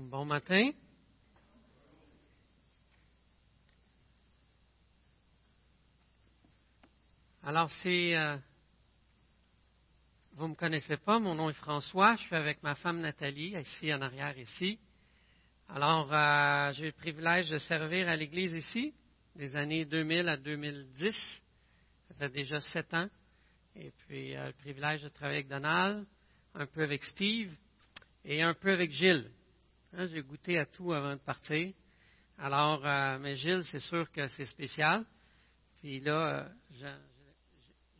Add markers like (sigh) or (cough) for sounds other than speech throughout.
Bon matin. Alors, c'est. Euh, vous ne me connaissez pas, mon nom est François, je suis avec ma femme Nathalie, ici en arrière, ici. Alors, euh, j'ai eu le privilège de servir à l'Église ici, des années 2000 à 2010. Ça fait déjà sept ans. Et puis, euh, le privilège de travailler avec Donald, un peu avec Steve et un peu avec Gilles. Hein, j'ai goûté à tout avant de partir. Alors, euh, mais Gilles, c'est sûr que c'est spécial. Puis là, euh,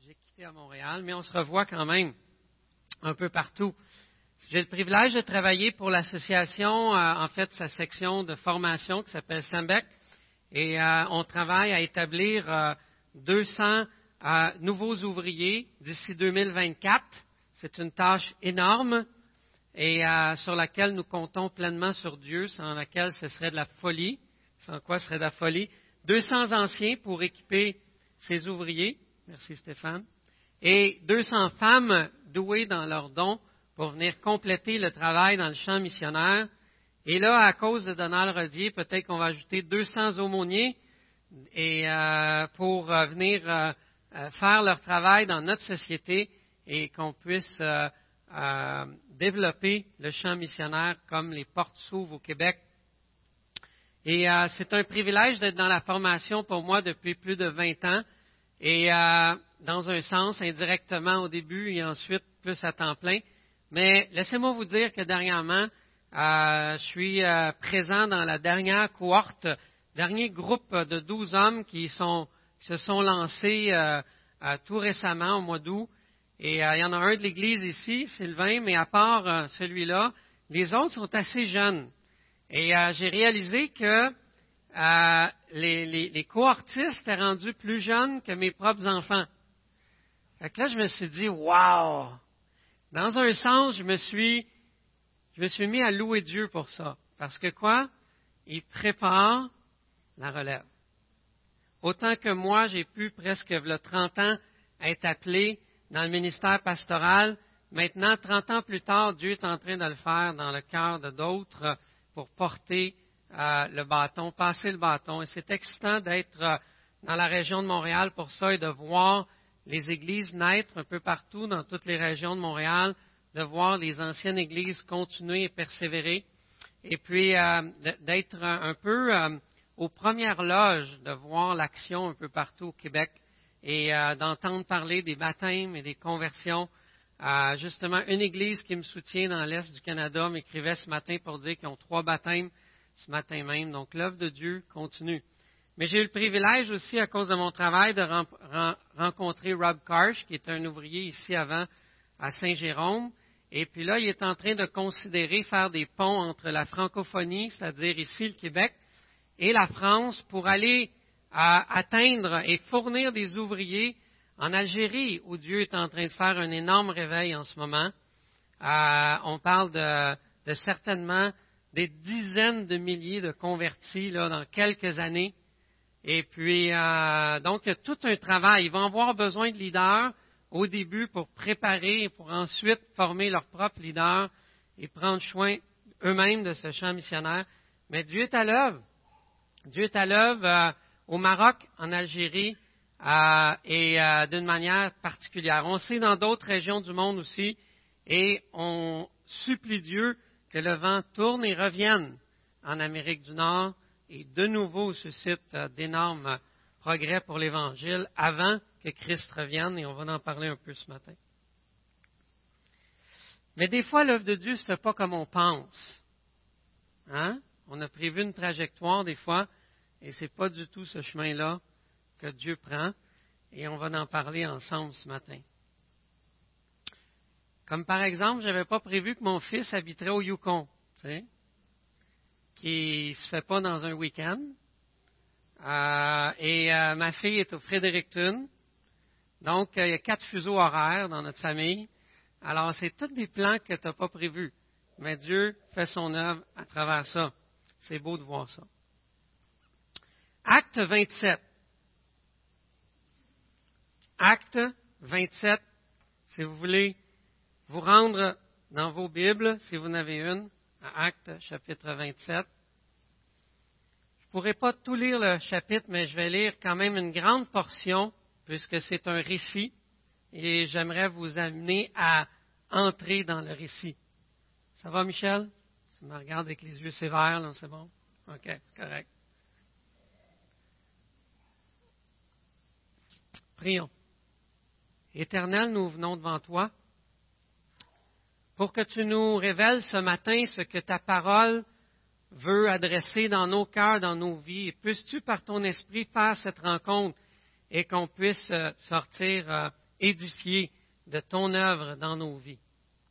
j'ai quitté à Montréal, mais on se revoit quand même un peu partout. J'ai le privilège de travailler pour l'association, euh, en fait, sa section de formation qui s'appelle SAMBEC. Et on travaille à établir 200 nouveaux ouvriers d'ici 2024. C'est une tâche énorme et euh, sur laquelle nous comptons pleinement sur Dieu, sans laquelle ce serait de la folie. Sans quoi ce serait de la folie. 200 anciens pour équiper ces ouvriers. Merci Stéphane. Et 200 femmes douées dans leurs dons pour venir compléter le travail dans le champ missionnaire. Et là, à cause de Donald Rodier, peut-être qu'on va ajouter 200 aumôniers et, euh, pour euh, venir faire leur travail dans notre société et qu'on puisse développer le champ missionnaire comme les portes s'ouvrent au Québec. Et euh, c'est un privilège d'être dans la formation pour moi depuis plus de 20 ans. Et euh, dans un sens, indirectement au début et ensuite plus à temps plein. Mais laissez-moi vous dire que dernièrement, euh, je suis présent dans la dernière cohorte, dernier groupe de 12 hommes qui, sont, qui se sont lancés tout récemment au mois d'août et euh, il y en a un de l'Église ici, Sylvain, mais à part euh, celui-là, les autres sont assez jeunes. Et euh, j'ai réalisé que les, les, les cohortistes étaient rendus plus jeunes que mes propres enfants. Fait que là, je me suis dit, wow! Dans un sens, je me suis, je me suis mis à louer Dieu pour ça. Parce que quoi? Il prépare la relève. Autant que moi, j'ai pu presque, il y a 30 ans, être appelé dans le ministère pastoral. Maintenant, 30 ans plus tard, Dieu est en train de le faire dans le cœur de d'autres pour porter euh, le bâton, passer le bâton. Et c'est excitant d'être euh, dans la région de Montréal pour ça et de voir les églises naître un peu partout dans toutes les régions de Montréal, de voir les anciennes églises continuer et persévérer, et puis euh, d'être un peu aux premières loges, de voir l'action un peu partout au Québec et euh, d'entendre parler des baptêmes et des conversions. Euh, justement, une église qui me soutient dans l'Est du Canada m'écrivait ce matin pour dire qu'ils ont trois baptêmes ce matin même. Donc, l'œuvre de Dieu continue. Mais j'ai eu le privilège aussi, à cause de mon travail, de rencontrer Rob Karsh, qui est un ouvrier ici avant à Saint-Jérôme. Et puis là, il est en train de considérer faire des ponts entre la francophonie, c'est-à-dire ici le Québec, et la France pour aller à atteindre et fournir des ouvriers en Algérie, où Dieu est en train de faire un énorme réveil en ce moment. Euh, on parle de, certainement des dizaines de milliers de convertis là, dans quelques années. Et puis, euh, donc, il y a tout un travail. Ils vont avoir besoin de leaders au début pour préparer et pour ensuite former leurs propres leaders et prendre soin eux-mêmes de ce champ missionnaire. Mais Dieu est à l'œuvre. Dieu est à l'œuvre. Euh, au Maroc, en Algérie euh, et euh, d'une manière particulière. On sait dans d'autres régions du monde aussi et on supplie Dieu que le vent tourne et revienne en Amérique du Nord et de nouveau suscite euh, d'énormes progrès pour l'Évangile avant que Christ revienne et on va en parler un peu ce matin. Mais des fois, l'œuvre de Dieu ne se fait pas comme on pense. Hein? On a prévu une trajectoire des fois, et ce n'est pas du tout ce chemin-là que Dieu prend. Et on va en parler ensemble ce matin. Comme par exemple, je n'avais pas prévu que mon fils habiterait au Yukon, tu sais, qui ne se fait pas dans un week-end. Euh, et euh, ma fille est au Fredericton. Donc, euh, il y a quatre fuseaux horaires dans notre famille. Alors, c'est tous des plans que tu n'as pas prévus. Mais Dieu fait son œuvre à travers ça. C'est beau de voir ça. Acte 27. Acte 27, si vous voulez vous rendre dans vos Bibles, si vous en avez une, à Actes chapitre 27. Je ne pourrai pas tout lire le chapitre, mais je vais lire quand même une grande portion, puisque c'est un récit, et j'aimerais vous amener à entrer dans le récit. Ça va, Michel? Tu me regardes avec les yeux sévères, là, c'est bon? OK, correct. Prions. Éternel, nous venons devant toi pour que tu nous révèles ce matin ce que ta parole veut adresser dans nos cœurs, dans nos vies. Puisses-tu, par ton esprit, faire cette rencontre et qu'on puisse euh, sortir euh, édifié de ton œuvre dans nos vies.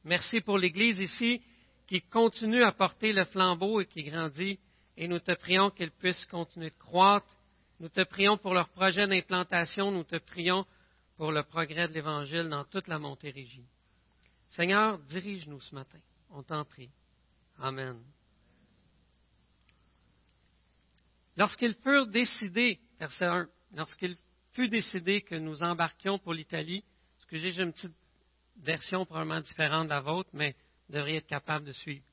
Merci pour l'Église ici qui continue à porter le flambeau et qui grandit. Et nous te prions qu'elle puisse continuer de croître. Nous te prions pour leur projet d'implantation. Nous te prions pour le progrès de l'Évangile dans toute la Montérégie. Seigneur, dirige-nous ce matin. On t'en prie. Amen. Lorsqu'ils furent décidés, verset 1, lorsqu'il fut décidé que nous embarquions pour l'Italie, que j'ai une petite version probablement différente de la vôtre, mais vous devriez être capable de suivre.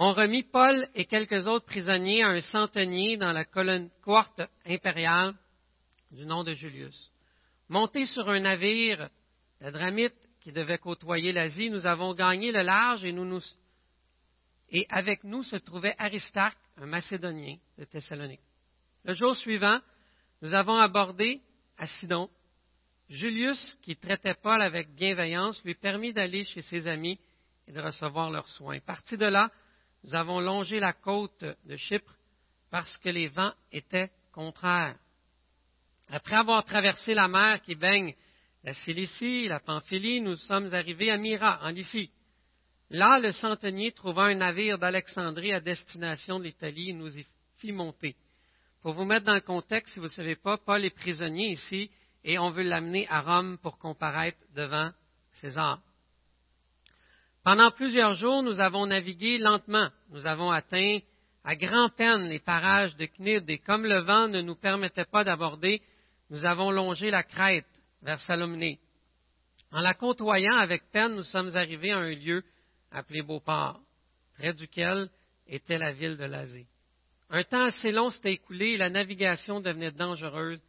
On remit Paul et quelques autres prisonniers à un centenier dans la colonne courte impériale du nom de Julius. Montés sur un navire, la Dramite, qui devait côtoyer l'Asie, nous avons gagné le large et, nous, et avec nous se trouvait Aristarque, un Macédonien de Thessalonique. Le jour suivant, nous avons abordé à Sidon. Julius, qui traitait Paul avec bienveillance, lui permit d'aller chez ses amis et de recevoir leurs soins. Parti de là, nous avons longé la côte de Chypre parce que les vents étaient contraires. Après avoir traversé la mer qui baigne la Cilicie, la Pamphylie, nous sommes arrivés à Myra, en Lycie. Là, le centenier trouva un navire d'Alexandrie à destination de l'Italie et nous y fit monter. Pour vous mettre dans le contexte, si vous ne savez pas, Paul est prisonnier ici et on veut l'amener à Rome pour comparaître devant César. Pendant plusieurs jours, nous avons navigué lentement. Nous avons atteint à grand-peine les parages de Cnide et comme le vent ne nous permettait pas d'aborder, nous avons longé la crête vers Salomné. En la côtoyant avec peine, nous sommes arrivés à un lieu appelé Beauport, près duquel était la ville de Lazée. Un temps assez long s'était écoulé et la navigation devenait dangereuse,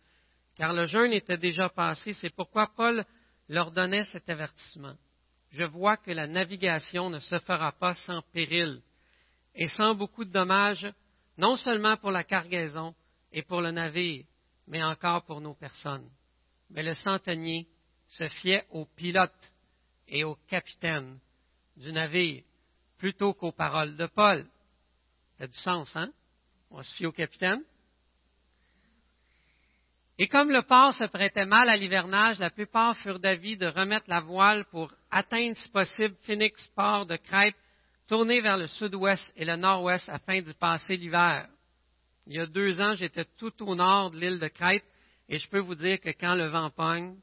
car le jeûne était déjà passé. C'est pourquoi Paul leur donnait cet avertissement. Je vois que la navigation ne se fera pas sans péril et sans beaucoup de dommages, non seulement pour la cargaison et pour le navire, mais encore pour nos personnes. Mais le centenier se fiait au pilote et au capitaine du navire plutôt qu'aux paroles de Paul. Ça a du sens, hein? On se fie au capitaine? Et comme le port se prêtait mal à l'hivernage, la plupart furent d'avis de remettre la voile pour atteindre, si possible, Phoenix, port de Crète, tourner vers le sud-ouest et le nord-ouest afin d'y passer l'hiver. Il y a deux ans, j'étais tout au nord de l'île de Crète et je peux vous dire que quand le vent pogne,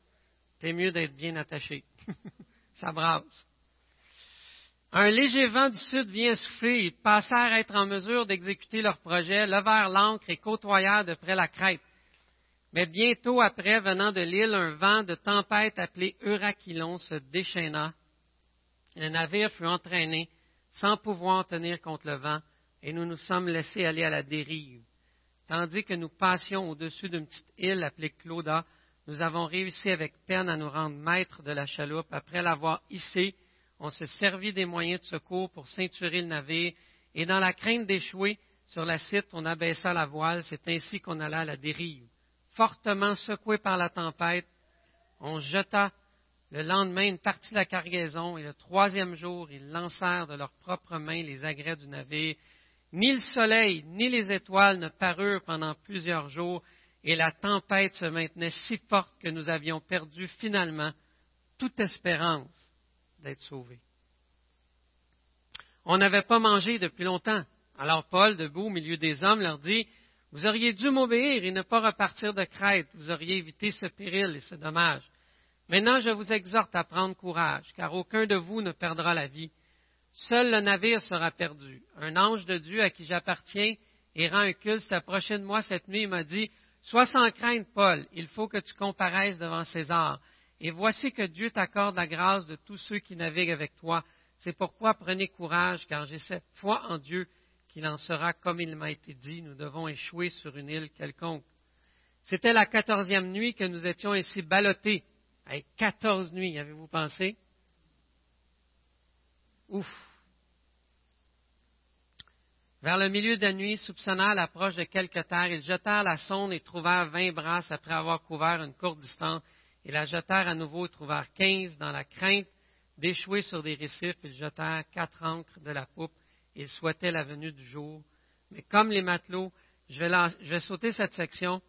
c'est mieux d'être bien attaché. (laughs) Ça brasse. Un léger vent du sud vient souffler. Ils passèrent à être en mesure d'exécuter leur projet, levèrent l'ancre et côtoyèrent de près la crête. Mais bientôt après, venant de l'île, un vent de tempête appelé Euraquilon se déchaîna. Le navire fut entraîné sans pouvoir tenir contre le vent, et nous nous sommes laissés aller à la dérive. Tandis que nous passions au-dessus d'une petite île appelée Clauda, nous avons réussi avec peine à nous rendre maîtres de la chaloupe après l'avoir hissée on se servit des moyens de secours pour ceinturer le navire, et dans la crainte d'échouer sur la cite, on abaissa la voile, c'est ainsi qu'on alla à la dérive. Fortement secoué par la tempête, on jeta le lendemain une partie de la cargaison, et le troisième jour, ils lancèrent de leurs propres mains les agrès du navire. Ni le soleil, ni les étoiles ne parurent pendant plusieurs jours, et la tempête se maintenait si forte que nous avions perdu finalement toute espérance d'être sauvés. On n'avait pas mangé depuis longtemps. Alors Paul, debout au milieu des hommes, leur dit, Vous auriez dû m'obéir et ne pas repartir de Crète. Vous auriez évité ce péril et ce dommage. Maintenant, je vous exhorte à prendre courage, car aucun de vous ne perdra la vie. Seul le navire sera perdu. Un ange de Dieu à qui j'appartiens et rend un culte s'est approché de moi cette nuit et m'a dit, Sois sans crainte, Paul, il faut que tu comparaisses devant César. Et voici que Dieu t'accorde la grâce de tous ceux qui naviguent avec toi, C'est pourquoi prenez courage, car j'ai cette foi en Dieu qu'il en sera comme il m'a été dit. Nous devons échouer sur une île quelconque. C'était la quatorzième nuit que nous étions ainsi ballottés. Avec quatorze nuits, avez-vous pensé? Ouf! Vers le milieu de la nuit, soupçonnant l'approche de quelque terre, ils jetèrent la sonde et trouvèrent vingt brasses après avoir couvert une courte distance, et la jetèrent à nouveau et trouvèrent quinze dans la crainte d'échouer sur des récifs. Ils jetèrent quatre ancres de la poupe. Ils souhaitaient la venue du jour. Mais comme les matelots, je vais, sauter cette section,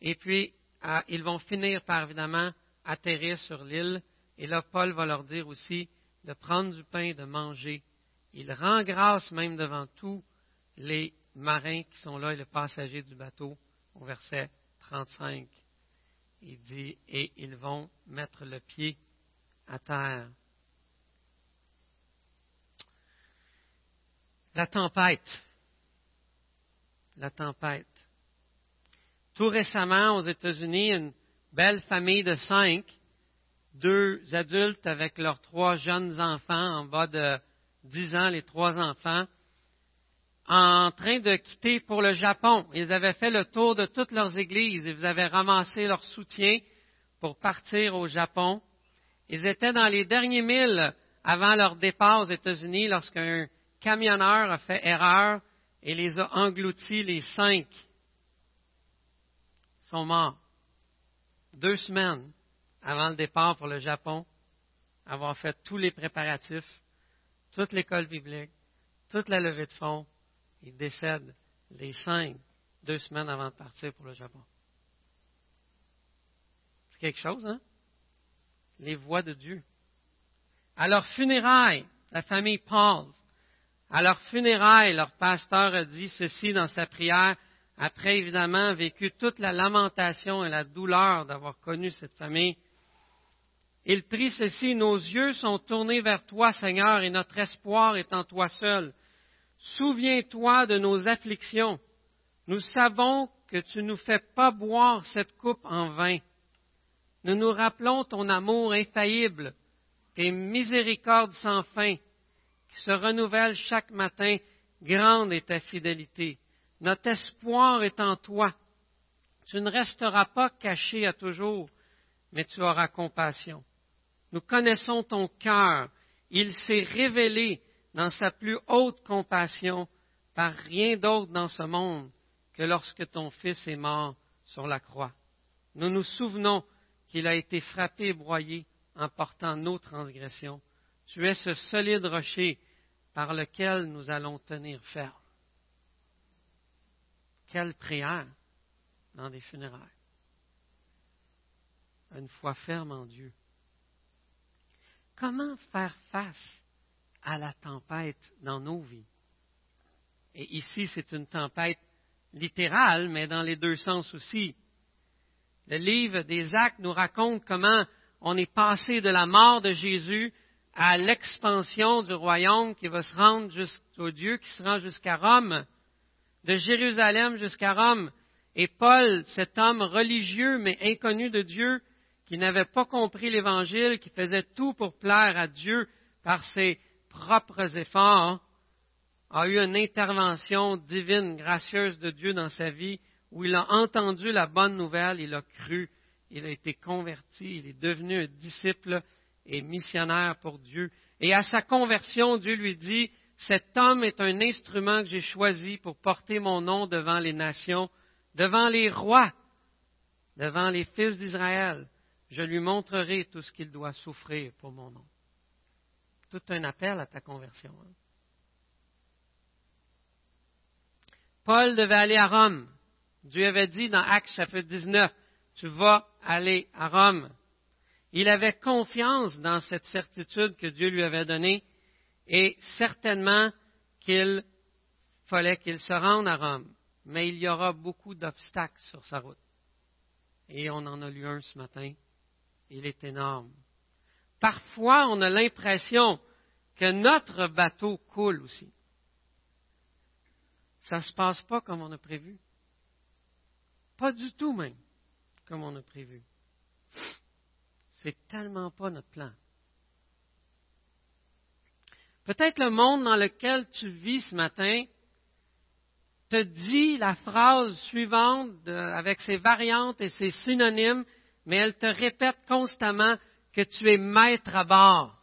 et puis ah, ils vont finir par évidemment atterrir sur l'île. Et là, Paul va leur dire aussi de prendre du pain, de manger. Il rend grâce même devant tous les marins qui sont là et les passagers du bateau au verset 35. Il dit, et ils vont mettre le pied à terre. La tempête. La tempête. Tout récemment, aux États-Unis, une belle famille de cinq, deux adultes avec leurs trois jeunes enfants en bas de dix ans, les trois enfants, en train de quitter pour le Japon. Ils avaient fait le tour de toutes leurs églises. Ils avaient ramassé leur soutien pour partir au Japon. Ils étaient dans les derniers milles avant leur départ aux États-Unis lorsqu'un camionneur a fait erreur et les a engloutis les cinq. Sont morts. Deux semaines avant le départ pour le Japon, avoir fait tous les préparatifs, toute l'école biblique, toute la levée de fonds, ils décèdent les cinq, deux semaines avant de partir pour le Japon. C'est quelque chose, hein? Les voix de Dieu. À leur funérailles, la famille Paul, à leur funérailles, leur pasteur a dit ceci dans sa prière, après évidemment vécu toute la lamentation et la douleur d'avoir connu cette famille. Il prie ceci, nos yeux sont tournés vers toi, Seigneur, et notre espoir est en toi seul. Souviens-toi de nos afflictions. Nous savons que tu nous fais pas boire cette coupe en vain. Nous nous rappelons ton amour infaillible, tes miséricordes sans fin, qui se renouvellent chaque matin. Grande est ta fidélité. Notre espoir est en toi. Tu ne resteras pas caché à toujours, mais tu auras compassion. Nous connaissons ton cœur. Il s'est révélé dans sa plus haute compassion par rien d'autre dans ce monde que lorsque ton Fils est mort sur la croix. Nous nous souvenons qu'il a été frappé et broyé en portant nos transgressions. Tu es ce solide rocher par lequel nous allons tenir ferme. Quelle prière dans des funérailles. Une foi ferme en Dieu. Comment faire face à la tempête dans nos vies? Et ici, c'est une tempête littérale, mais dans les deux sens aussi. Le livre des Actes nous raconte comment on est passé de la mort de Jésus à l'expansion du royaume qui va se rendre jusqu'au Dieu, qui se rend jusqu'à Rome, de Jérusalem jusqu'à Rome. Et Paul, cet homme religieux mais inconnu de Dieu, qui n'avait pas compris l'Évangile, qui faisait tout pour plaire à Dieu par ses propres efforts, a eu une intervention divine, gracieuse de Dieu dans sa vie, où il a entendu la bonne nouvelle, il a cru, il a été converti, il est devenu un disciple et missionnaire pour Dieu. Et à sa conversion, Dieu lui dit, cet homme est un instrument que j'ai choisi pour porter mon nom devant les nations, devant les rois, devant les fils d'Israël. Je lui montrerai tout ce qu'il doit souffrir pour mon nom tout un appel à ta conversion. Hein. Paul devait aller à Rome. Dieu avait dit dans Actes chapitre 19, tu vas aller à Rome. Il avait confiance dans cette certitude que Dieu lui avait donnée et certainement qu'il fallait qu'il se rende à Rome. Mais il y aura beaucoup d'obstacles sur sa route. Et on en a lu un ce matin. Il est énorme. Parfois, on a l'impression que notre bateau coule aussi. Ça ne se passe pas comme on a prévu. Pas du tout même comme on a prévu. C'est tellement pas notre plan. Peut-être le monde dans lequel tu vis ce matin te dit la phrase suivante avec ses variantes et ses synonymes, mais elle te répète constamment que tu es maître à bord.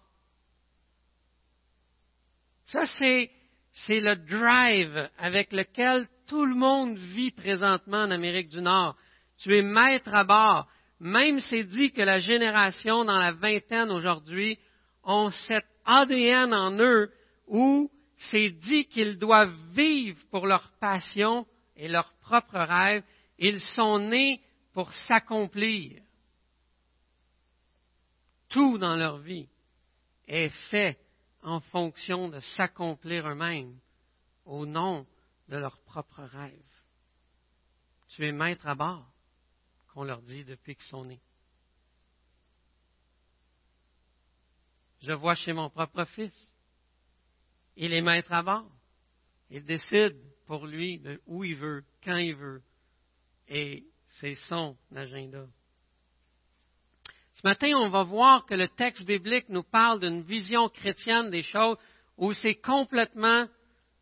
Ça, c'est, c'est le drive avec lequel tout le monde vit présentement en Amérique du Nord. Tu es maître à bord. Même c'est dit que la génération dans la vingtaine aujourd'hui ont cet ADN en eux où c'est dit qu'ils doivent vivre pour leur passion et leurs propres rêves. Ils sont nés pour s'accomplir. Tout dans leur vie est fait en fonction de s'accomplir eux-mêmes au nom de leurs propres rêves. Tu es maître à bord, qu'on leur dit depuis qu'ils sont nés. Je vois chez mon propre fils. Il est maître à bord. Il décide pour lui de où il veut, quand il veut. Et c'est son agenda. Ce matin, on va voir que le texte biblique nous parle d'une vision chrétienne des choses où c'est complètement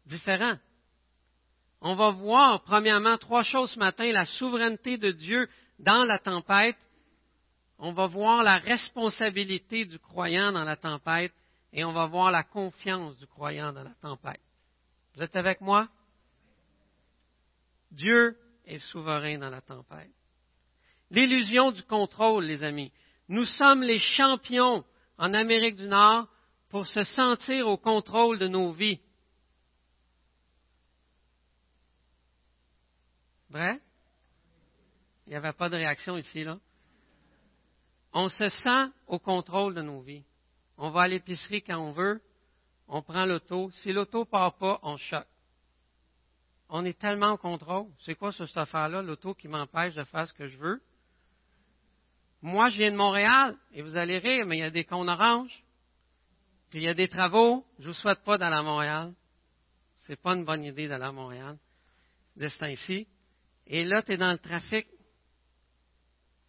différent. On va voir, premièrement, trois choses ce matin, la souveraineté de Dieu dans la tempête. On va voir la responsabilité du croyant dans la tempête et on va voir la confiance du croyant dans la tempête. Vous êtes avec moi? Dieu est souverain dans la tempête. L'illusion du contrôle, les amis. Nous sommes les champions en Amérique du Nord pour se sentir au contrôle de nos vies. Vrai? Il n'y avait pas de réaction ici, là. On se sent au contrôle de nos vies. On va à l'épicerie quand on veut, on prend l'auto. Si l'auto part pas, on choque. On est tellement au contrôle. C'est quoi ce, cette affaire-là, l'auto qui m'empêche de faire ce que je veux? Moi, je viens de Montréal, et vous allez rire, mais il y a des cônes oranges, puis il y a des travaux. Je vous souhaite pas d'aller à Montréal. Ce n'est pas une bonne idée d'aller à Montréal, de ce temps-ci. Et là, tu es dans le trafic.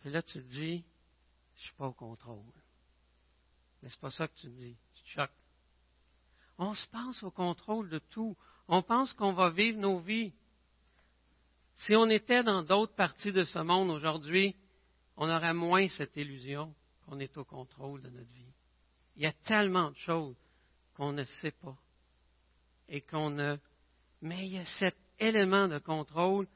Puis là, tu te dis, je suis pas au contrôle. Mais c'est pas ça que tu te dis. Tu te choques. On se pense au contrôle de tout. On pense qu'on va vivre nos vies. Si on était dans d'autres parties de ce monde aujourd'hui, on aurait moins cette illusion qu'on est au contrôle de notre vie. Il y a tellement de choses qu'on ne sait pas et qu'on ne. Mais il y a cet élément de contrôle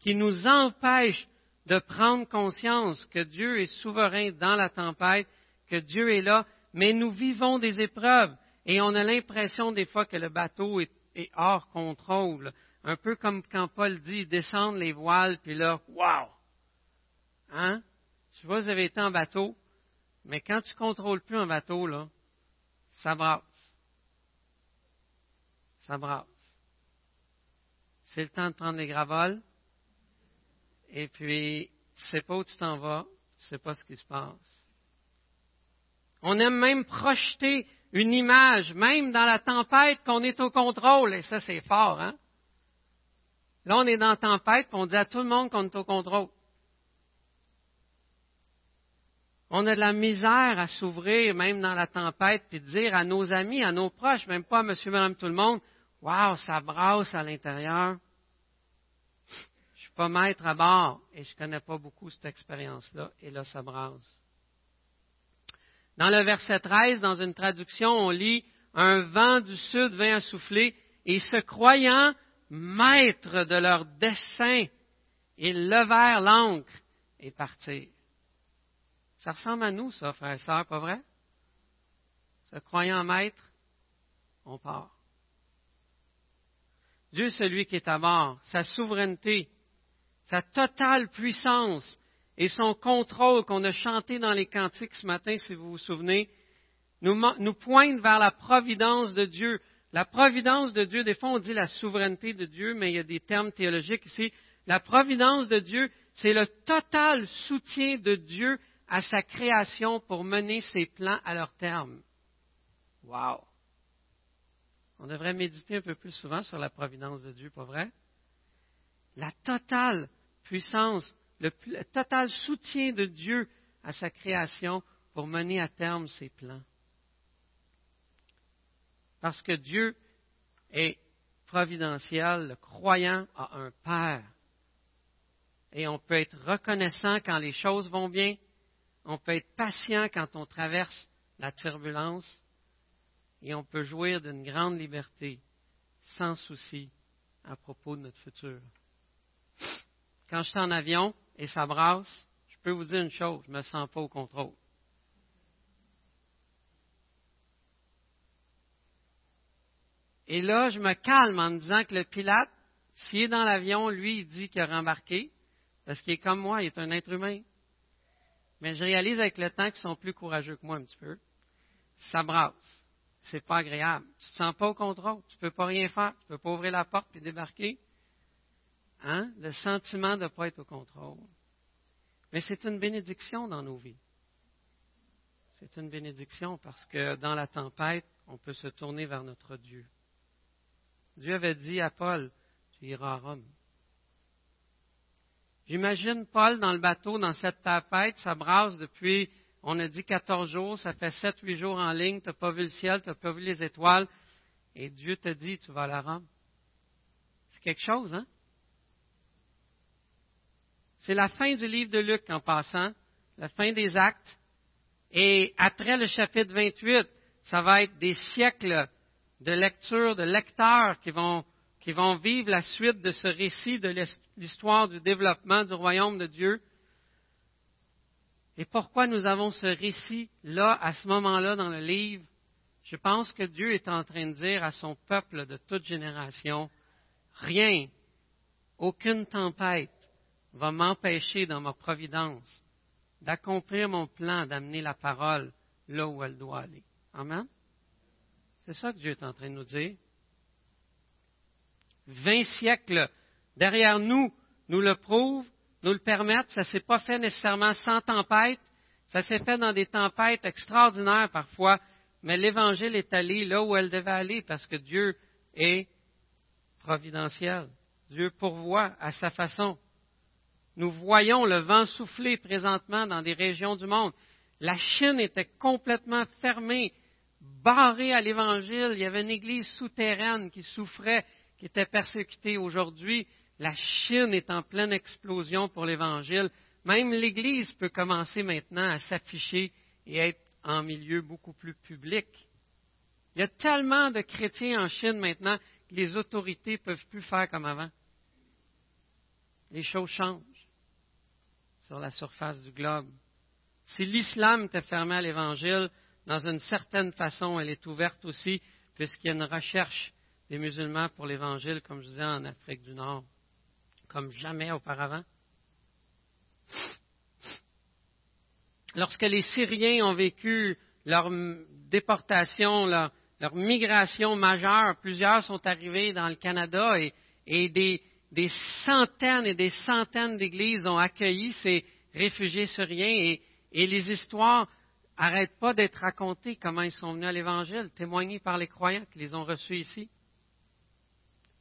qui nous empêche de prendre conscience que Dieu est souverain dans la tempête, que Dieu est là, mais nous vivons des épreuves et on a l'impression des fois que le bateau est, hors contrôle. Un peu comme quand Paul dit descendre les voiles, puis là, wow! Hein? Tu vois, vous avez été en bateau, mais quand tu ne contrôles plus un bateau, là, ça brasse. Ça brasse. C'est le temps de prendre les gravoles, et puis, tu sais pas où tu t'en vas, tu sais pas ce qui se passe. On aime même projeter une image, même dans la tempête, qu'on est au contrôle, et ça, c'est fort, hein? Là, on est dans la tempête, puis on dit à tout le monde qu'on est au contrôle. On a de la misère à s'ouvrir même dans la tempête, puis de dire à nos amis, à nos proches, même pas à monsieur, madame, tout le monde, Waouh, ça brasse à l'intérieur. Je suis pas maître à bord et je connais pas beaucoup cette expérience-là, et là, ça brasse. Dans le verset 13, dans une traduction, on lit Un vent du sud vint à souffler, et se croyant maîtres de leur dessein, ils levèrent l'ancre et partirent. Ça ressemble à nous, ça, frère et sœurs, pas vrai? Se croyant maître, on part. Dieu, celui qui est à bord, sa souveraineté, sa totale puissance et son contrôle qu'on a chanté dans les cantiques ce matin, si vous vous souvenez, nous, nous pointent vers la providence de Dieu. La providence de Dieu, des fois on dit la souveraineté de Dieu, mais il y a des termes théologiques ici. La providence de Dieu, c'est le total soutien de Dieu à sa création pour mener ses plans à leur terme. Wow! On devrait méditer un peu plus souvent sur la providence de Dieu, pas vrai? La totale puissance, le, total soutien de Dieu à sa création pour mener à terme ses plans. Parce que Dieu est providentiel, le croyant a un Père. Et on peut être reconnaissant quand les choses vont bien, on peut être patient quand on traverse la turbulence, et on peut jouir d'une grande liberté, sans souci à propos de notre futur. Quand je suis en avion et ça brasse, je peux vous dire une chose, je ne me sens pas au contrôle. Et là, je me calme en me disant que le pilote, s'il est dans l'avion, lui, il dit qu'il a rembarqué, parce qu'il est comme moi, il est un être humain. Mais je réalise avec le temps qu'ils sont plus courageux que moi un petit peu. Ça brasse. C'est pas agréable. Tu te sens pas au contrôle. Tu peux pas rien faire. Tu peux pas ouvrir la porte et débarquer. Hein? Le sentiment de ne pas être au contrôle. Mais c'est une bénédiction dans nos vies. C'est une bénédiction parce que dans la tempête, on peut se tourner vers notre Dieu. Dieu avait dit à Paul, tu iras à Rome. J'imagine Paul dans le bateau, dans cette tempête, ça brasse depuis, on a dit 14 jours, ça fait 7-8 jours en ligne, tu n'as pas vu le ciel, tu n'as pas vu les étoiles, et Dieu te dit, tu vas à Rome. C'est quelque chose, hein? C'est la fin du livre de Luc en passant, la fin des actes. Et après le chapitre 28, ça va être des siècles de lecture, de lecteurs qui vont vivre la suite de ce récit de l'histoire du développement du royaume de Dieu. Et pourquoi nous avons ce récit-là, à ce moment-là, dans le livre? Je pense que Dieu est en train de dire à son peuple de toute génération, rien, aucune tempête, va m'empêcher dans ma providence d'accomplir mon plan d'amener la parole là où elle doit aller. Amen? C'est ça que Dieu est en train de nous dire. Vingt siècles derrière nous nous le prouvent, nous le permettent. Ça ne s'est pas fait nécessairement sans tempête. Ça s'est fait dans des tempêtes extraordinaires parfois, mais l'Évangile est allé là où elle devait aller parce que Dieu est providentiel. Dieu pourvoit à sa façon. Nous voyons le vent souffler présentement dans des régions du monde. La Chine était complètement fermée, barrée à l'Évangile. Il y avait une église souterraine qui souffrait, qui était persécutée aujourd'hui. La Chine est en pleine explosion pour l'Évangile. Même l'Église peut commencer maintenant à s'afficher et être en milieu beaucoup plus public. Il y a tellement de chrétiens en Chine maintenant que les autorités ne peuvent plus faire comme avant. Les choses changent sur la surface du globe. Si l'islam était fermé à l'Évangile, dans une certaine façon, elle est ouverte aussi, puisqu'il y a une recherche des musulmans pour l'Évangile, comme je disais, en Afrique du Nord, comme jamais auparavant. Lorsque les Syriens ont vécu leur déportation, leur, migration majeure, plusieurs sont arrivés dans le Canada et des, centaines et des centaines d'églises ont accueilli ces réfugiés syriens et, et les histoires n'arrêtent pas d'être racontées, comment ils sont venus à l'Évangile, témoignées par les croyants qui les ont reçus ici.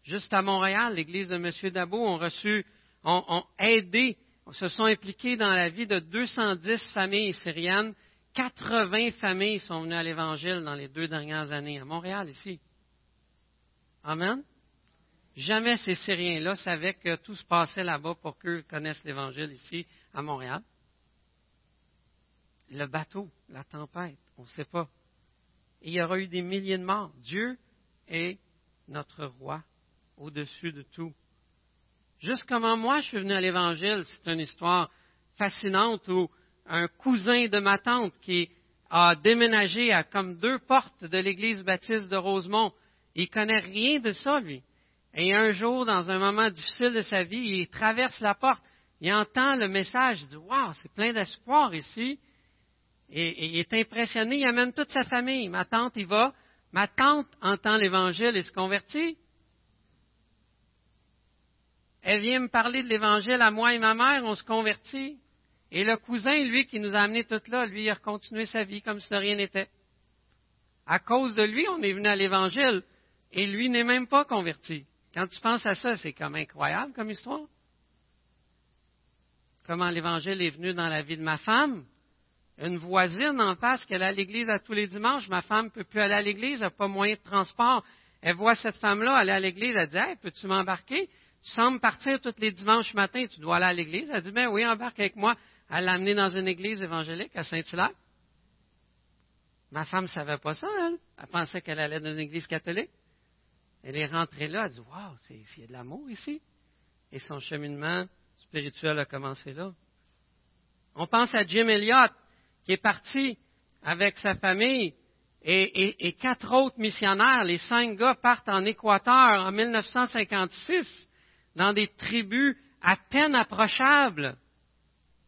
Juste à Montréal, l'église de M. Dabo ont reçu, ont, aidé, se sont impliqués dans la vie de 210 familles syriennes. 80 familles sont venues à l'Évangile dans les deux dernières années, à Montréal, ici. Amen. Jamais ces Syriens-là savaient que tout se passait là-bas pour qu'eux connaissent l'Évangile ici à Montréal. Le bateau, la tempête, on ne sait pas. il y aura eu des milliers de morts. Dieu est notre roi au-dessus de tout. Juste comment moi je suis venu à l'Évangile, c'est une histoire fascinante où un cousin de ma tante qui a déménagé à comme deux portes de l'église baptiste de Rosemont, il connaît rien de ça, lui. Et un jour, dans un moment difficile de sa vie, il traverse la porte, il entend le message, il dit Waouh, c'est plein d'espoir ici. Et, il est impressionné, il amène toute sa famille. Ma tante y va. Ma tante entend l'Évangile et se convertit. Elle vient me parler de l'Évangile à moi et ma mère, on se convertit. Et le cousin, lui, qui nous a amenés tout là, lui, il a continué sa vie comme si de rien n'était. À cause de lui, on est venu à l'Évangile. Et lui n'est même pas converti. Quand tu penses à ça, c'est comme incroyable comme histoire. Comment l'Évangile est venu dans la vie de ma femme? une voisine en face qui allait à l'église à tous les dimanches. Ma femme ne peut plus aller à l'église, elle n'a pas moyen de transport. Elle voit cette femme-là aller à l'église, elle dit Hey, peux-tu m'embarquer? Tu sembles partir tous les dimanches matin, tu dois aller à l'église. Elle dit Ben oui, embarque avec moi. Elle l'a amenée dans une église évangélique à Saint-Hilaire. Ma femme ne savait pas ça, elle. Elle pensait qu'elle allait dans une église catholique. Elle est rentrée là, elle dit Waouh, il y a de l'amour ici. Et son cheminement spirituel a commencé là. On pense à Jim Elliott, qui est parti avec sa famille et, quatre autres missionnaires. Les cinq gars partent en Équateur en 1956 dans des tribus à peine approchables.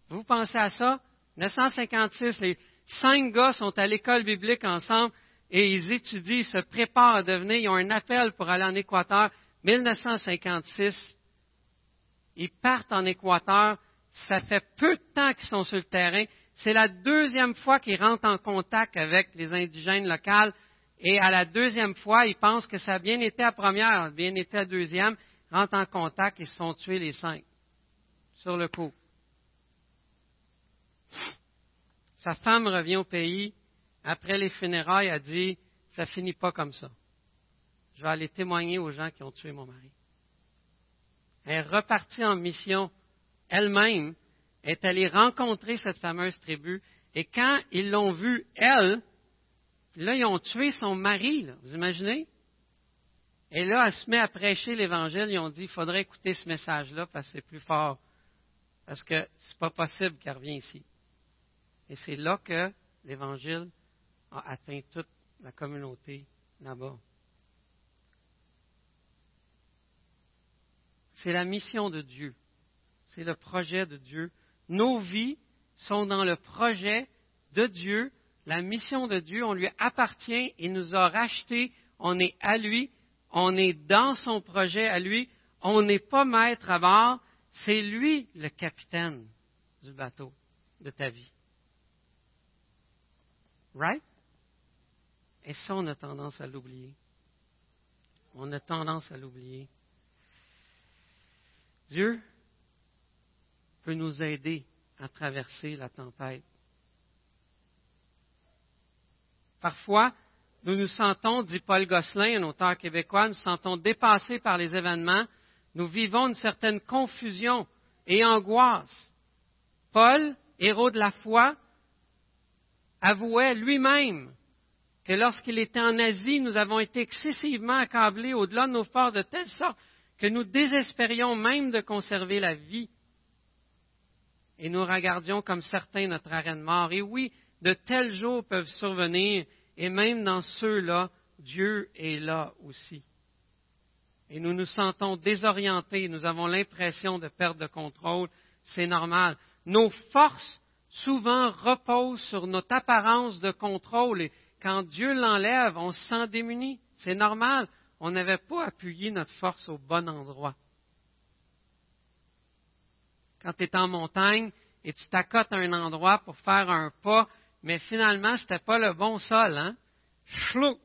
Vous pensez à ça? 1956, les cinq gars sont à l'école biblique ensemble et ils étudient, ils se préparent à devenir, ils ont un appel pour aller en Équateur. 1956, ils partent en Équateur. Ça fait peu de temps qu'ils sont sur le terrain. C'est la deuxième fois qu'ils rentrent en contact avec les indigènes locaux. Et à la deuxième fois, ils pensent que ça a bien été la première, bien été la deuxième. Rentrent en contact et se font tuer les cinq. Sur le coup. Sa femme revient au pays. Après les funérailles, a dit, ça finit pas comme ça. Je vais aller témoigner aux gens qui ont tué mon mari. Elle est repartie en mission elle-même, est allée rencontrer cette fameuse tribu, et quand ils l'ont vue, elle, là, ils ont tué son mari, vous imaginez? Et là, elle se met à prêcher l'Évangile, ils ont dit, il faudrait écouter ce message-là parce que c'est plus fort, parce que c'est pas possible qu'elle revienne ici. Et c'est là que l'Évangile a atteint toute la communauté là-bas. C'est la mission de Dieu. C'est le projet de Dieu. Nos vies sont dans le projet de Dieu, la mission de Dieu. On lui appartient, il nous a rachetés, on est à lui, on est dans son projet à lui, on n'est pas maître à bord, c'est lui le capitaine du bateau de ta vie. Right? Et ça, on a tendance à l'oublier. On a tendance à l'oublier. Dieu peut nous aider à traverser la tempête. Parfois, nous nous sentons, dit Paul Gosselin, un auteur québécois, nous sentons dépassés par les événements, nous vivons une certaine confusion et angoisse. Paul, héros de la foi, avouait lui-même que lorsqu'il était en Asie, nous avons été excessivement accablés au-delà de nos forces de telle sorte que nous désespérions même de conserver la vie. Et nous regardions comme certains notre arène mort. Et oui, de tels jours peuvent survenir, et même dans ceux-là, Dieu est là aussi. Et nous nous sentons désorientés, nous avons l'impression de perdre de contrôle, c'est normal. Nos forces souvent reposent sur notre apparence de contrôle, et quand Dieu l'enlève, on se sent démuni. C'est normal on n'avait pas appuyé notre force au bon endroit. Quand tu es en montagne et tu t'accotes à un endroit pour faire un pas, mais finalement, ce n'était pas le bon sol, hein? Chlou!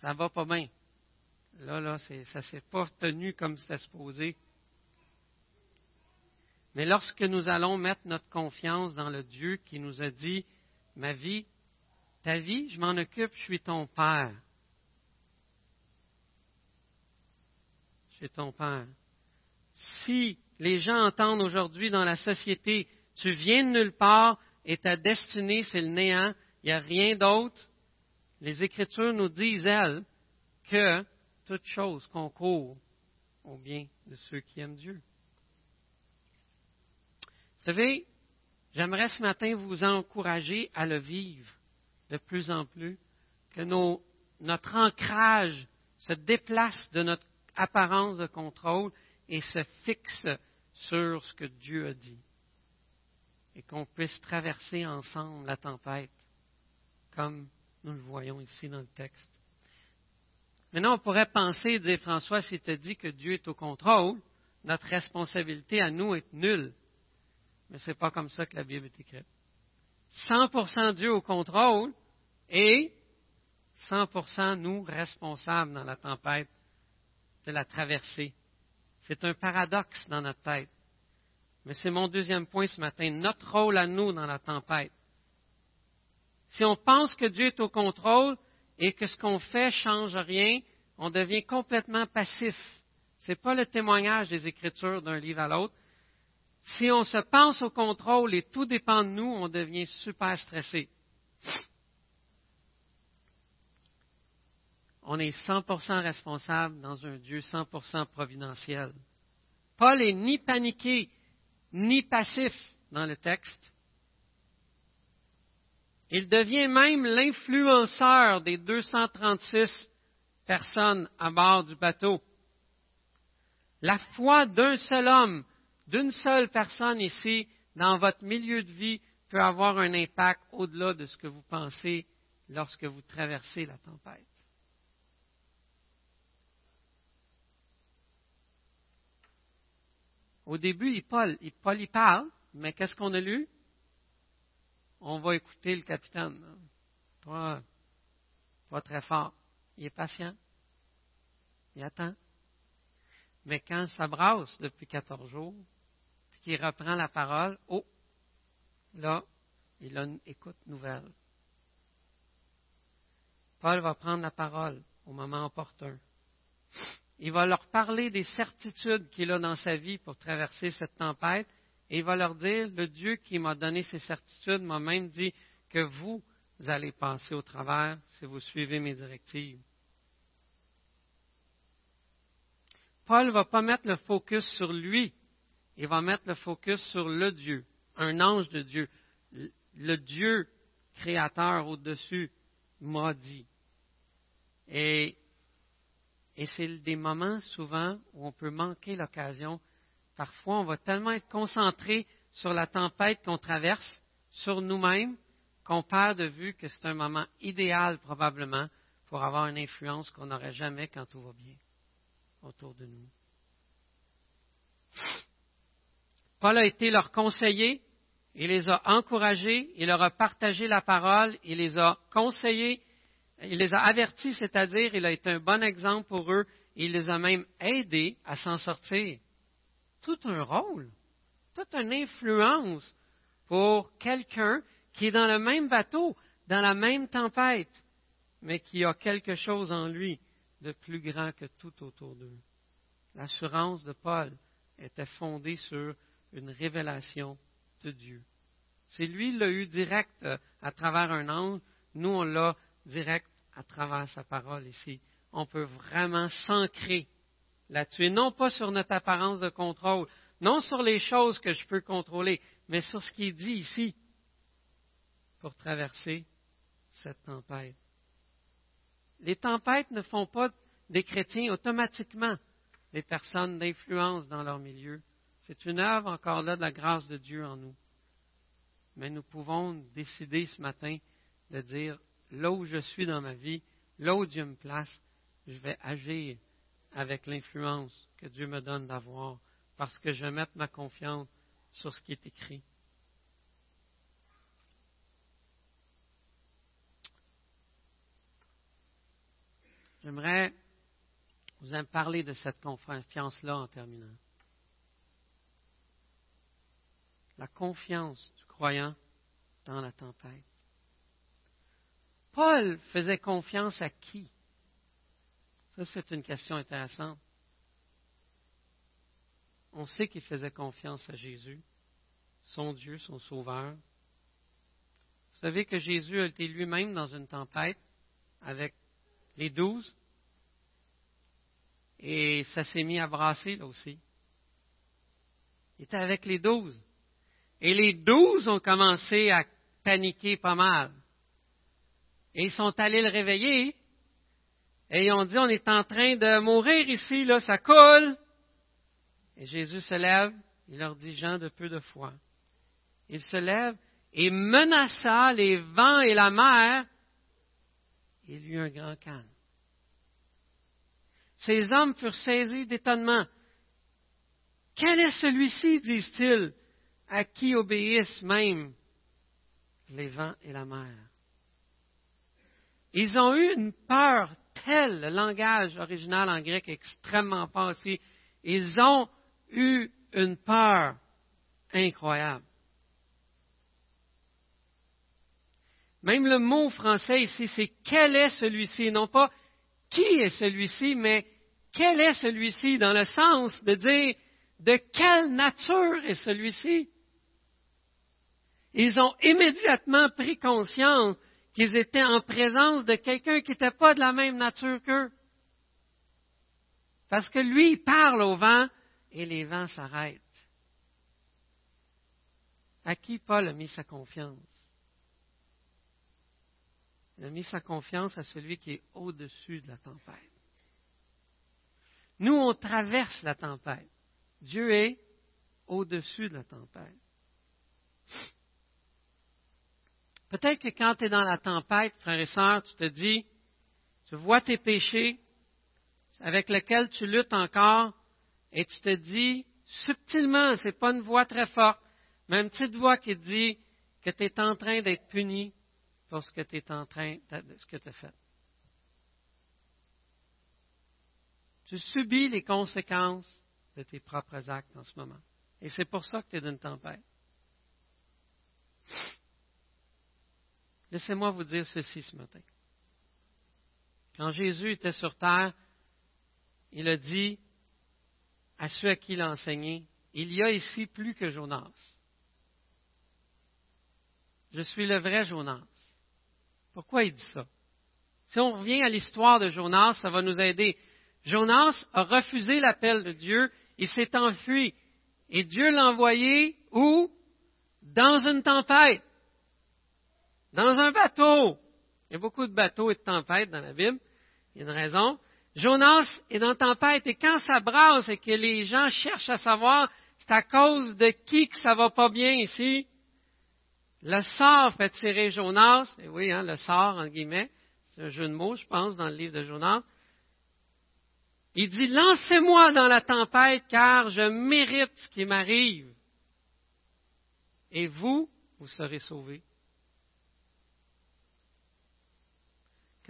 Ça va pas bien. Là, là, ça s'est pas tenu comme c'était supposé. Mais lorsque nous allons mettre notre confiance dans le Dieu qui nous a dit, ma vie, ta vie, je m'en occupe, je suis ton Père. ton Père. Si les gens entendent aujourd'hui dans la société, tu viens de nulle part et ta destinée, c'est le néant, il n'y a rien d'autre, les Écritures nous disent, elles, que toute chose concourt au bien de ceux qui aiment Dieu. Vous savez, j'aimerais ce matin vous encourager à le vivre de plus en plus, que notre ancrage se déplace de notre apparence de contrôle et se fixe sur ce que Dieu a dit. Et qu'on puisse traverser ensemble la tempête, comme nous le voyons ici dans le texte. Maintenant, on pourrait penser, dire François, si tu dit que Dieu est au contrôle, notre responsabilité à nous est nulle. Mais ce n'est pas comme ça que la Bible est écrite. 100% Dieu au contrôle et 100% nous responsables dans la tempête de la traversée. C'est un paradoxe dans notre tête. Mais c'est mon deuxième point ce matin, notre rôle à nous dans la tempête. Si on pense que Dieu est au contrôle et que ce qu'on fait change rien, on devient complètement passif. Ce n'est pas le témoignage des Écritures d'un livre à l'autre. Si on se pense au contrôle et tout dépend de nous, on devient super stressé. On est 100% responsable dans un Dieu 100% providentiel. Paul est ni paniqué, ni passif dans le texte. Il devient même l'influenceur des 236 personnes à bord du bateau. La foi d'un seul homme, d'une seule personne ici, dans votre milieu de vie, peut avoir un impact au-delà de ce que vous pensez lorsque vous traversez la tempête. Au début, Paul, Paul y parle, mais qu'est-ce qu'on a lu? On va écouter le capitaine. Toi, pas très fort. Il est patient. Il attend. Mais quand ça brasse depuis 14 jours, puis qu'il reprend la parole, oh, là, il a une écoute nouvelle. Paul va prendre la parole au moment opportun. Il va leur parler des certitudes qu'il a dans sa vie pour traverser cette tempête. Et il va leur dire, le Dieu qui m'a donné ces certitudes m'a même dit que vous allez passer au travers si vous suivez mes directives. Paul ne va pas mettre le focus sur lui, il va mettre le focus sur le Dieu, un ange de Dieu, le Dieu créateur au-dessus m'a dit. Et et c'est des moments souvent où on peut manquer l'occasion. Parfois, on va tellement être concentré sur la tempête qu'on traverse, sur nous-mêmes, qu'on perd de vue que c'est un moment idéal probablement pour avoir une influence qu'on n'aurait jamais quand tout va bien autour de nous. Paul a été leur conseiller, il les a encouragés, il leur a partagé la parole, il les a conseillés, il les a avertis, c'est-à-dire il a été un bon exemple pour eux, et il les a même aidés à s'en sortir. Tout un rôle, toute une influence pour quelqu'un qui est dans le même bateau, dans la même tempête, mais qui a quelque chose en lui de plus grand que tout autour d'eux. L'assurance de Paul était fondée sur une révélation de Dieu. C'est lui qui l'a eu direct euh, à travers un ange. Nous, on l'a direct à travers sa parole ici. On peut vraiment s'ancrer là-dessus, non pas sur notre apparence de contrôle, non sur les choses que je peux contrôler, mais sur ce qui est dit ici pour traverser cette tempête. Les tempêtes ne font pas des chrétiens automatiquement des personnes d'influence dans leur milieu. C'est une œuvre encore là de la grâce de Dieu en nous. Mais nous pouvons décider ce matin de dire là où je suis dans ma vie, là où Dieu me place, je vais agir avec l'influence que Dieu me donne d'avoir, parce que je vais mettre ma confiance sur ce qui est écrit. J'aimerais vous parler de cette confiance-là en terminant. La confiance du croyant dans la tempête. Paul faisait confiance à qui? Ça, c'est une question intéressante. On sait qu'il faisait confiance à Jésus, son Dieu, son Sauveur. Vous savez que Jésus a été lui-même dans une tempête avec les douze, et ça s'est mis à brasser là aussi. Il était avec les douze. Et les douze ont commencé à paniquer pas mal. Et ils sont allés le réveiller. Et ils ont dit, on est en train de mourir ici, là, ça coule. Et Jésus se lève, il leur dit, Jean de peu de foi. Il se lève et menaça les vents et la mer. Il y eut un grand calme. Ces hommes furent saisis d'étonnement. Quel est celui-ci, disent-ils, à qui obéissent même les vents et la mer? Ils ont eu une peur telle, le langage original en grec est extrêmement fort aussi. Ils ont eu une peur incroyable. Même le mot français ici, c'est quel est celui-ci, non pas qui est celui-ci, mais quel est celui-ci, dans le sens de dire de quelle nature est celui-ci. Ils ont immédiatement pris conscience qu'ils étaient en présence de quelqu'un qui n'était pas de la même nature qu'eux. Parce que lui, il parle au vent et les vents s'arrêtent. À qui Paul a mis sa confiance? Il a mis sa confiance à celui qui est au-dessus de la tempête. Nous, on traverse la tempête. Dieu est au-dessus de la tempête. Peut-être que quand tu es dans la tempête, frère et sœurs, tu te dis, tu vois tes péchés avec lesquels tu luttes encore, et tu te dis, subtilement, ce n'est pas une voix très forte, mais une petite voix qui te dit que tu es en train d'être puni pour ce que tu es en train de ce que tu fait. Tu subis les conséquences de tes propres actes en ce moment. Et c'est pour ça que tu es dans une tempête. Laissez-moi vous dire ceci ce matin. Quand Jésus était sur terre, il a dit à ceux à qui il a enseigné, il y a ici plus que Jonas. Je suis le vrai Jonas. Pourquoi il dit ça? Si on revient à l'histoire de Jonas, ça va nous aider. Jonas a refusé l'appel de Dieu, il s'est enfui. Et Dieu l'a envoyé où? Dans une tempête dans un bateau. Il y a beaucoup de bateaux et de tempêtes dans la Bible. Il y a une raison. Jonas est dans tempête et quand ça brasse et que les gens cherchent à savoir c'est à cause de qui que ça va pas bien ici, le sort fait tirer Jonas. Et oui, hein, le sort, en guillemets. C'est un jeu de mots, je pense, dans le livre de Jonas. Il dit, lancez-moi dans la tempête car je mérite ce qui m'arrive. Et vous, vous serez sauvés.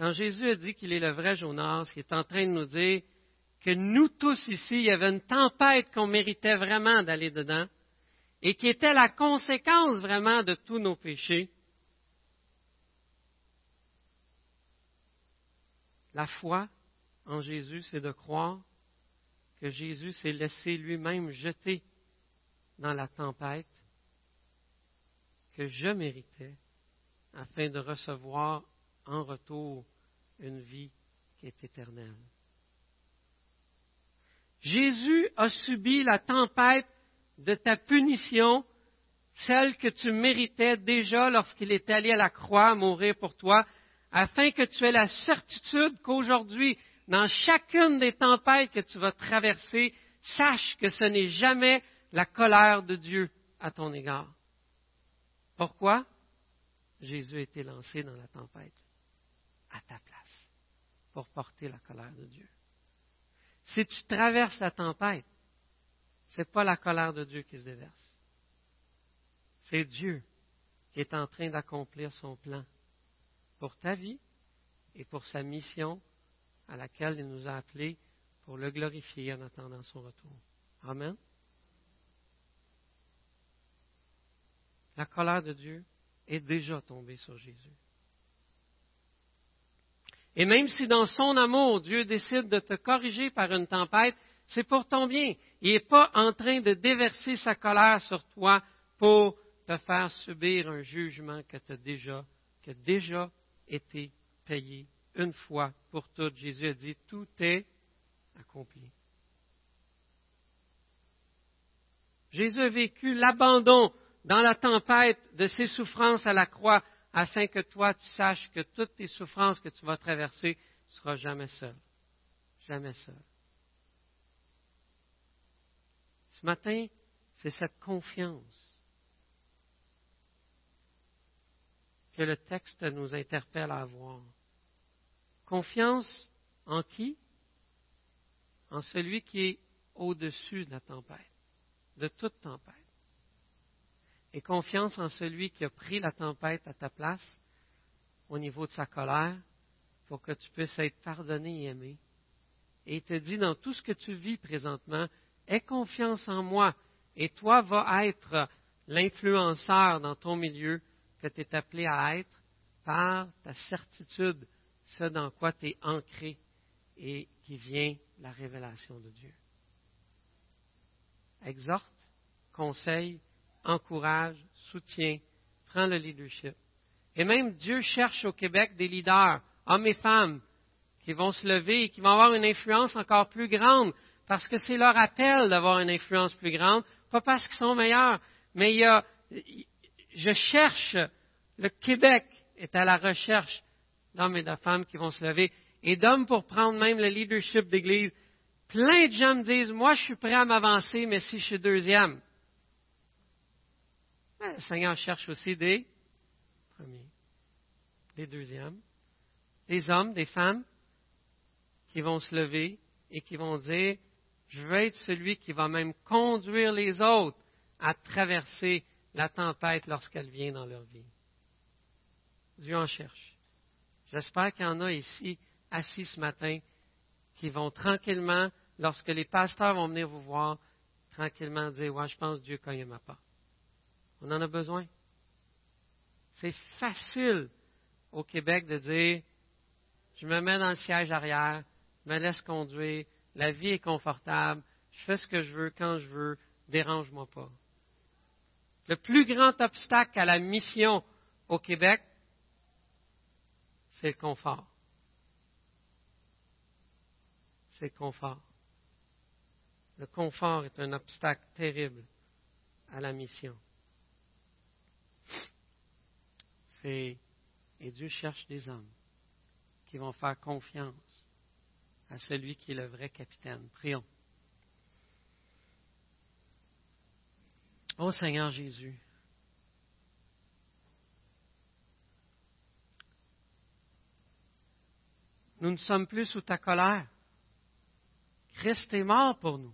Quand Jésus a dit qu'il est le vrai Jonas, il est en train de nous dire que nous tous ici, il y avait une tempête qu'on méritait vraiment d'aller dedans et qui était la conséquence vraiment de tous nos péchés. La foi en Jésus, c'est de croire que Jésus s'est laissé lui-même jeter dans la tempête que je méritais afin de recevoir en retour une vie qui est éternelle. Jésus a subi la tempête de ta punition, celle que tu méritais déjà lorsqu'il est allé à la croix mourir pour toi, afin que tu aies la certitude qu'aujourd'hui, dans chacune des tempêtes que tu vas traverser, sache que ce n'est jamais la colère de Dieu à ton égard. Pourquoi? Jésus a été lancé dans la tempête à ta place pour porter la colère de Dieu. Si tu traverses la tempête, ce n'est pas la colère de Dieu qui se déverse. C'est Dieu qui est en train d'accomplir son plan pour ta vie et pour sa mission à laquelle il nous a appelés pour le glorifier en attendant son retour. Amen. La colère de Dieu est déjà tombée sur Jésus. Et même si dans son amour, Dieu décide de te corriger par une tempête, c'est pour ton bien. Il n'est pas en train de déverser sa colère sur toi pour te faire subir un jugement que déjà, qui a déjà été payé une fois pour toutes. Jésus a dit, tout est accompli. Jésus a vécu l'abandon dans la tempête de ses souffrances à la croix afin que toi, tu saches que toutes tes souffrances que tu vas traverser, tu ne seras jamais seul. Jamais seul. Ce matin, c'est cette confiance que le texte nous interpelle à avoir. Confiance en qui? En celui qui est au-dessus de la tempête, de toute tempête et confiance en celui qui a pris la tempête à ta place au niveau de sa colère pour que tu puisses être pardonné et aimé. Et il te dit dans tout ce que tu vis présentement, aie confiance en moi et toi vas être l'influenceur dans ton milieu que tu es appelé à être par ta certitude, ce dans quoi tu es ancré et qui vient la révélation de Dieu. Exhorte, conseille, encourage, soutient, prends le leadership. Et même Dieu cherche au Québec des leaders, hommes et femmes, qui vont se lever et qui vont avoir une influence encore plus grande, parce que c'est leur appel d'avoir une influence plus grande, pas parce qu'ils sont meilleurs, mais il y a, je cherche, le Québec est à la recherche d'hommes et de femmes qui vont se lever, et d'hommes pour prendre même le leadership d'Église. Plein de gens me disent, moi je suis prêt à m'avancer, mais si je suis deuxième. Le Seigneur cherche aussi des premiers, des deuxièmes, des hommes, des femmes qui vont se lever et qui vont dire, je veux être celui qui va même conduire les autres à traverser la tempête lorsqu'elle vient dans leur vie. Dieu en cherche. J'espère qu'il y en a ici assis ce matin qui vont tranquillement, lorsque les pasteurs vont venir vous voir, tranquillement dire, ouais, je pense que Dieu cogne ma part. On en a besoin. C'est facile au Québec de dire, je me mets dans le siège arrière, me laisse conduire, la vie est confortable, je fais ce que je veux quand je veux, dérange-moi pas. Le plus grand obstacle à la mission au Québec, c'est le confort. C'est le confort. Le confort est un obstacle terrible à la mission. Et Dieu cherche des hommes qui vont faire confiance à celui qui est le vrai capitaine. Prions. Ô Seigneur Jésus, nous ne sommes plus sous ta colère. Christ est mort pour nous.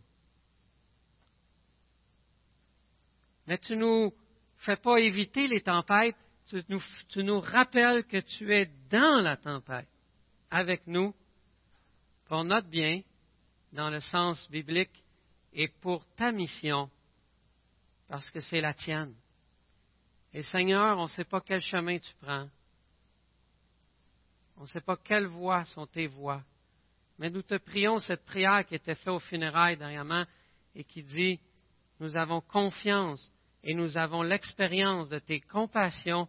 Mais tu nous fais pas éviter les tempêtes, tu nous, rappelles que tu es dans la tempête avec nous pour notre bien, dans le sens biblique, et pour ta mission, parce que c'est la tienne. Et Seigneur, on ne sait pas quel chemin tu prends. On ne sait pas quelles voies sont tes voies. Mais nous te prions cette prière qui était faite au funérailles dernièrement et qui dit, nous avons confiance et nous avons l'expérience de tes compassions,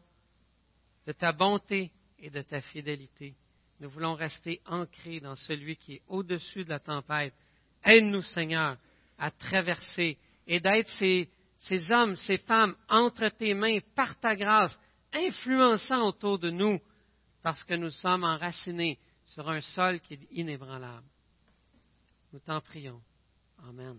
de ta bonté et de ta fidélité. Nous voulons rester ancrés dans celui qui est au-dessus de la tempête. Aide-nous, Seigneur, à traverser et d'être ces, ces hommes, ces femmes entre tes mains par ta grâce, influençant autour de nous, parce que nous sommes enracinés sur un sol qui est inébranlable. Nous t'en prions. Amen.